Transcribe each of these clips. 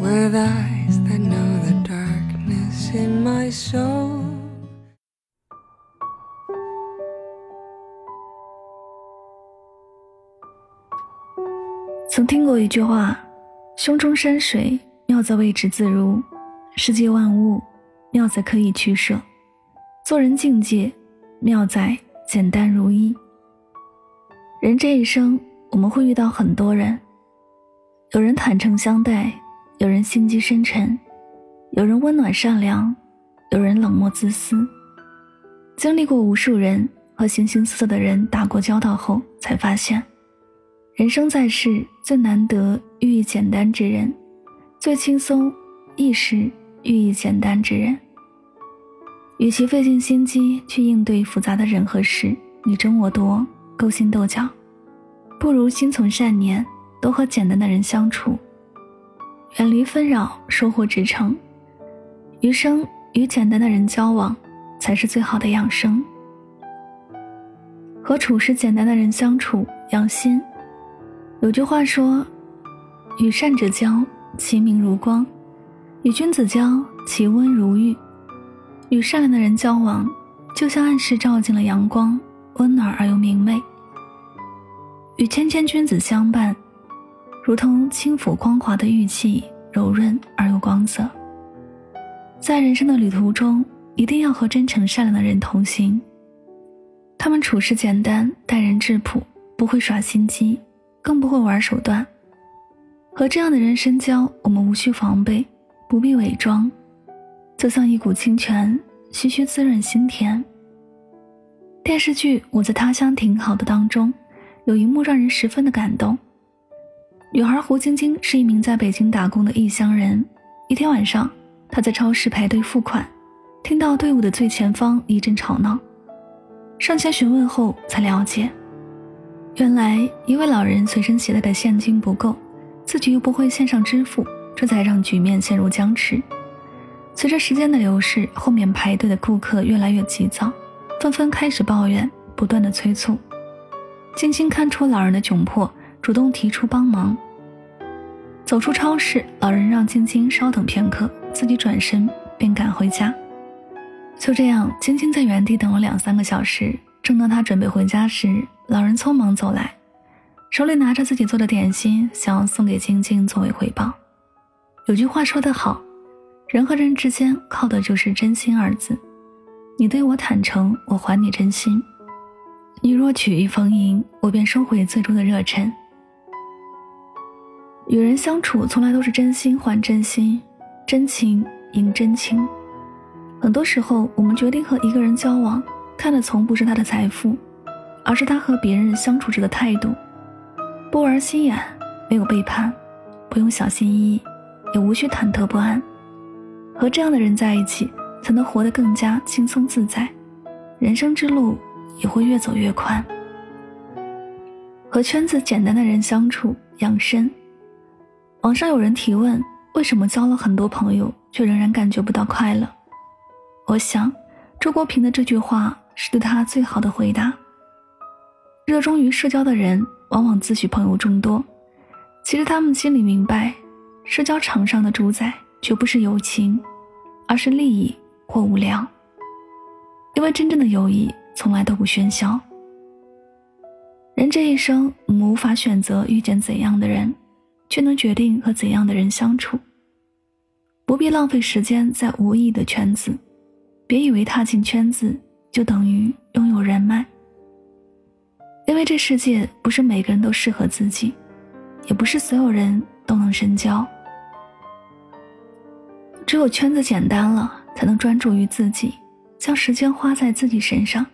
With eyes that know the darkness in my soul. 曾听过一句话胸中山水妙在位置自如世界万物妙在可以取舍。做人境界妙在简单如一。人这一生我们会遇到很多人有人坦诚相待有人心机深沉，有人温暖善良，有人冷漠自私。经历过无数人和形形色色的人打过交道后，才发现，人生在世最难得寓意简单之人，最轻松易事寓意简单之人。与其费尽心机去应对复杂的人和事，你争我夺，勾心斗角，不如心存善念，多和简单的人相处。远离纷扰，收获至诚。余生与简单的人交往，才是最好的养生。和处事简单的人相处，养心。有句话说：“与善者交，其明如光；与君子交，其温如玉。”与善良的人交往，就像暗室照进了阳光，温暖而又明媚。与谦谦君子相伴。如同轻抚光滑的玉器，柔润而又光泽。在人生的旅途中，一定要和真诚善良的人同行。他们处事简单，待人质朴，不会耍心机，更不会玩手段。和这样的人深交，我们无需防备，不必伪装，就像一股清泉，徐徐滋润心田。电视剧《我在他乡挺好的》当中，有一幕让人十分的感动。女孩胡晶晶是一名在北京打工的异乡人。一天晚上，她在超市排队付款，听到队伍的最前方一阵吵闹，上前询问后才了解，原来一位老人随身携带的现金不够，自己又不会线上支付，这才让局面陷入僵持。随着时间的流逝，后面排队的顾客越来越急躁，纷纷开始抱怨，不断的催促。晶晶看出老人的窘迫。主动提出帮忙。走出超市，老人让晶晶稍等片刻，自己转身便赶回家。就这样，晶晶在原地等了两三个小时。正当她准备回家时，老人匆忙走来，手里拿着自己做的点心，想要送给晶晶作为回报。有句话说得好，人和人之间靠的就是真心二字。你对我坦诚，我还你真心。你若取意逢迎，我便收回最初的热忱。与人相处，从来都是真心换真心，真情赢真情。很多时候，我们决定和一个人交往，看的从不是他的财富，而是他和别人相处时的态度。不玩心眼，没有背叛，不用小心翼翼，也无需忐忑不安。和这样的人在一起，才能活得更加轻松自在，人生之路也会越走越宽。和圈子简单的人相处，养生。网上有人提问：为什么交了很多朋友，却仍然感觉不到快乐？我想，周国平的这句话是对他最好的回答。热衷于社交的人，往往自诩朋友众多，其实他们心里明白，社交场上的主宰绝不是友情，而是利益或无聊。因为真正的友谊从来都不喧嚣。人这一生，我们无法选择遇见怎样的人。却能决定和怎样的人相处。不必浪费时间在无意义的圈子，别以为踏进圈子就等于拥有人脉。因为这世界不是每个人都适合自己，也不是所有人都能深交。只有圈子简单了，才能专注于自己，将时间花在自己身上。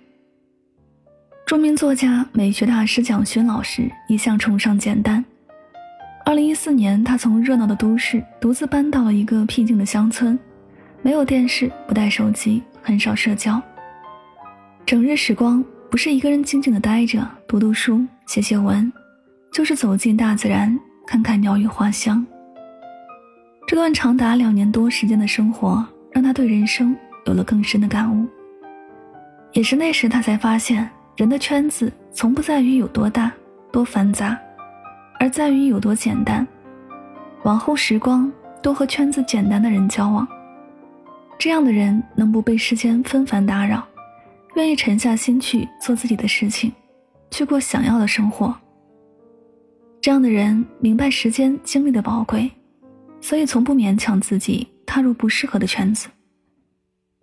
著名作家、美学大师蒋勋老师一向崇尚简单。二零一四年，他从热闹的都市独自搬到了一个僻静的乡村，没有电视，不带手机，很少社交。整日时光不是一个人静静的待着，读读书，写写文，就是走进大自然，看看鸟语花香。这段长达两年多时间的生活，让他对人生有了更深的感悟。也是那时，他才发现，人的圈子从不在于有多大、多繁杂。而在于有多简单。往后时光，多和圈子简单的人交往，这样的人能不被世间纷繁打扰，愿意沉下心去做自己的事情，去过想要的生活。这样的人明白时间精力的宝贵，所以从不勉强自己踏入不适合的圈子。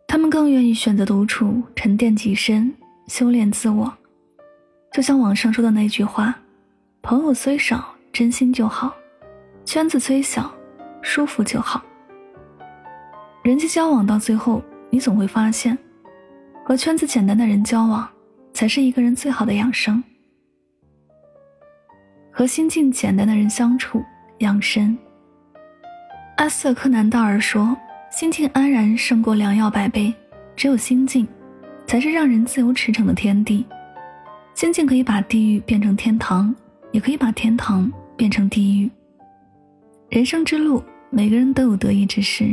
他们更愿意选择独处，沉淀己身，修炼自我。就像网上说的那句话。朋友虽少，真心就好；圈子虽小，舒服就好。人际交往到最后，你总会发现，和圈子简单的人交往，才是一个人最好的养生。和心境简单的人相处，养生。阿瑟柯南道尔说：“心境安然胜过良药百倍。只有心境，才是让人自由驰骋的天地。心境可以把地狱变成天堂。”也可以把天堂变成地狱。人生之路，每个人都有得意之时，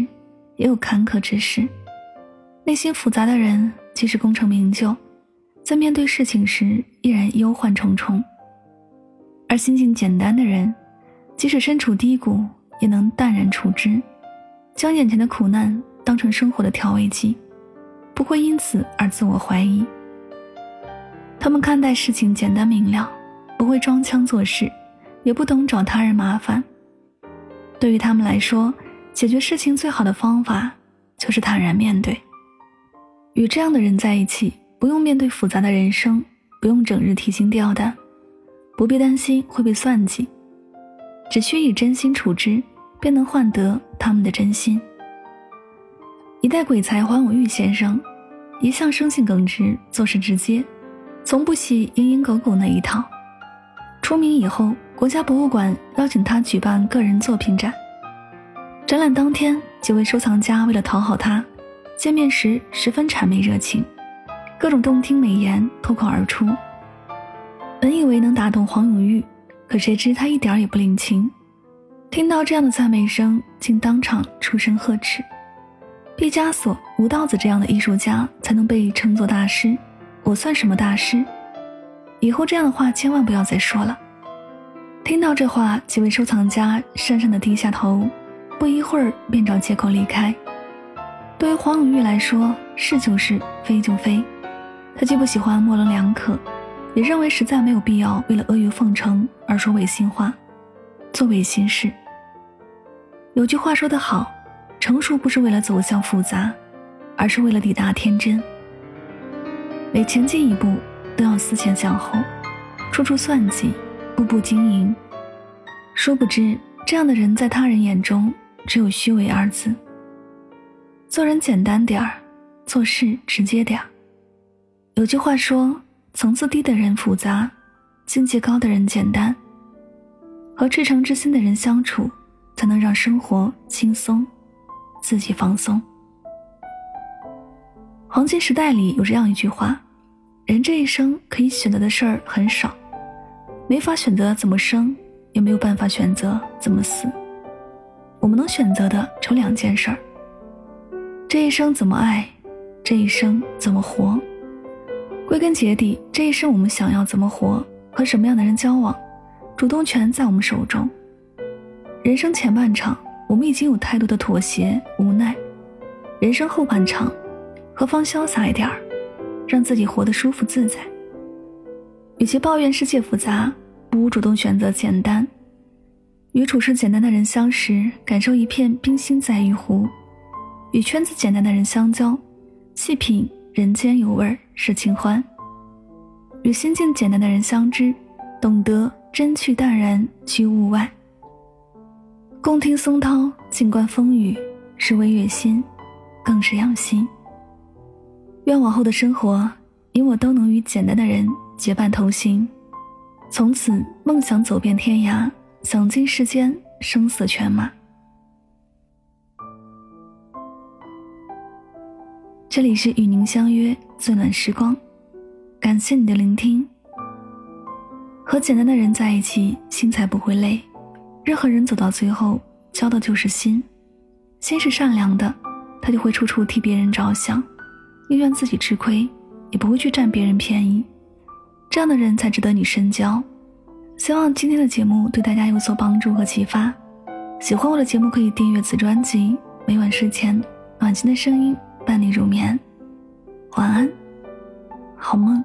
也有坎坷之时。内心复杂的人，即使功成名就，在面对事情时依然忧患重重；而心境简单的人，即使身处低谷，也能淡然处之，将眼前的苦难当成生活的调味剂，不会因此而自我怀疑。他们看待事情简单明了。不会装腔作势，也不懂找他人麻烦。对于他们来说，解决事情最好的方法就是坦然面对。与这样的人在一起，不用面对复杂的人生，不用整日提心吊胆，不必担心会被算计，只需以真心处之，便能换得他们的真心。一代鬼才黄永玉先生，一向生性耿直，做事直接，从不喜蝇营狗苟那一套。出名以后，国家博物馆邀请他举办个人作品展。展览当天，几位收藏家为了讨好他，见面时十分谄媚热情，各种动听美言脱口而出。本以为能打动黄永玉，可谁知他一点也不领情。听到这样的赞美声，竟当场出声呵斥：“毕加索、吴道子这样的艺术家才能被称作大师，我算什么大师？”以后这样的话千万不要再说了。听到这话，几位收藏家讪讪的低下头，不一会儿便找借口离开。对于黄永玉来说，是就是，非就非。他既不喜欢模棱两可，也认为实在没有必要为了阿谀奉承而说违心话，做违心事。有句话说得好，成熟不是为了走向复杂，而是为了抵达天真。每前进一步。都要思前想后，处处算计，步步经营。殊不知，这样的人在他人眼中只有虚伪二字。做人简单点儿，做事直接点儿。有句话说：“层次低的人复杂，境界高的人简单。”和赤诚之心的人相处，才能让生活轻松，自己放松。黄金时代里有这样一句话。人这一生可以选择的事儿很少，没法选择怎么生，也没有办法选择怎么死。我们能选择的只有两件事儿：这一生怎么爱，这一生怎么活。归根结底，这一生我们想要怎么活，和什么样的人交往，主动权在我们手中。人生前半场，我们已经有太多的妥协无奈；人生后半场，何妨潇洒一点儿。让自己活得舒服自在。与其抱怨世界复杂，不如主动选择简单。与处事简单的人相识，感受一片冰心在玉壶；与圈子简单的人相交，细品人间有味是清欢。与心境简单的人相知，懂得真趣淡然居物外。共听松涛，静观风雨，是微悦心，更是养心。愿往后的生活，你我都能与简单的人结伴同行，从此梦想走遍天涯，想尽世间生死犬马。这里是与您相约最暖时光，感谢你的聆听。和简单的人在一起，心才不会累。任何人走到最后，交的就是心。心是善良的，他就会处处替别人着想，宁愿自己吃亏，也不会去占别人便宜。这样的人才值得你深交。希望今天的节目对大家有所帮助和启发。喜欢我的节目可以订阅此专辑，每晚睡前暖心的声音伴你入眠。晚安，好梦。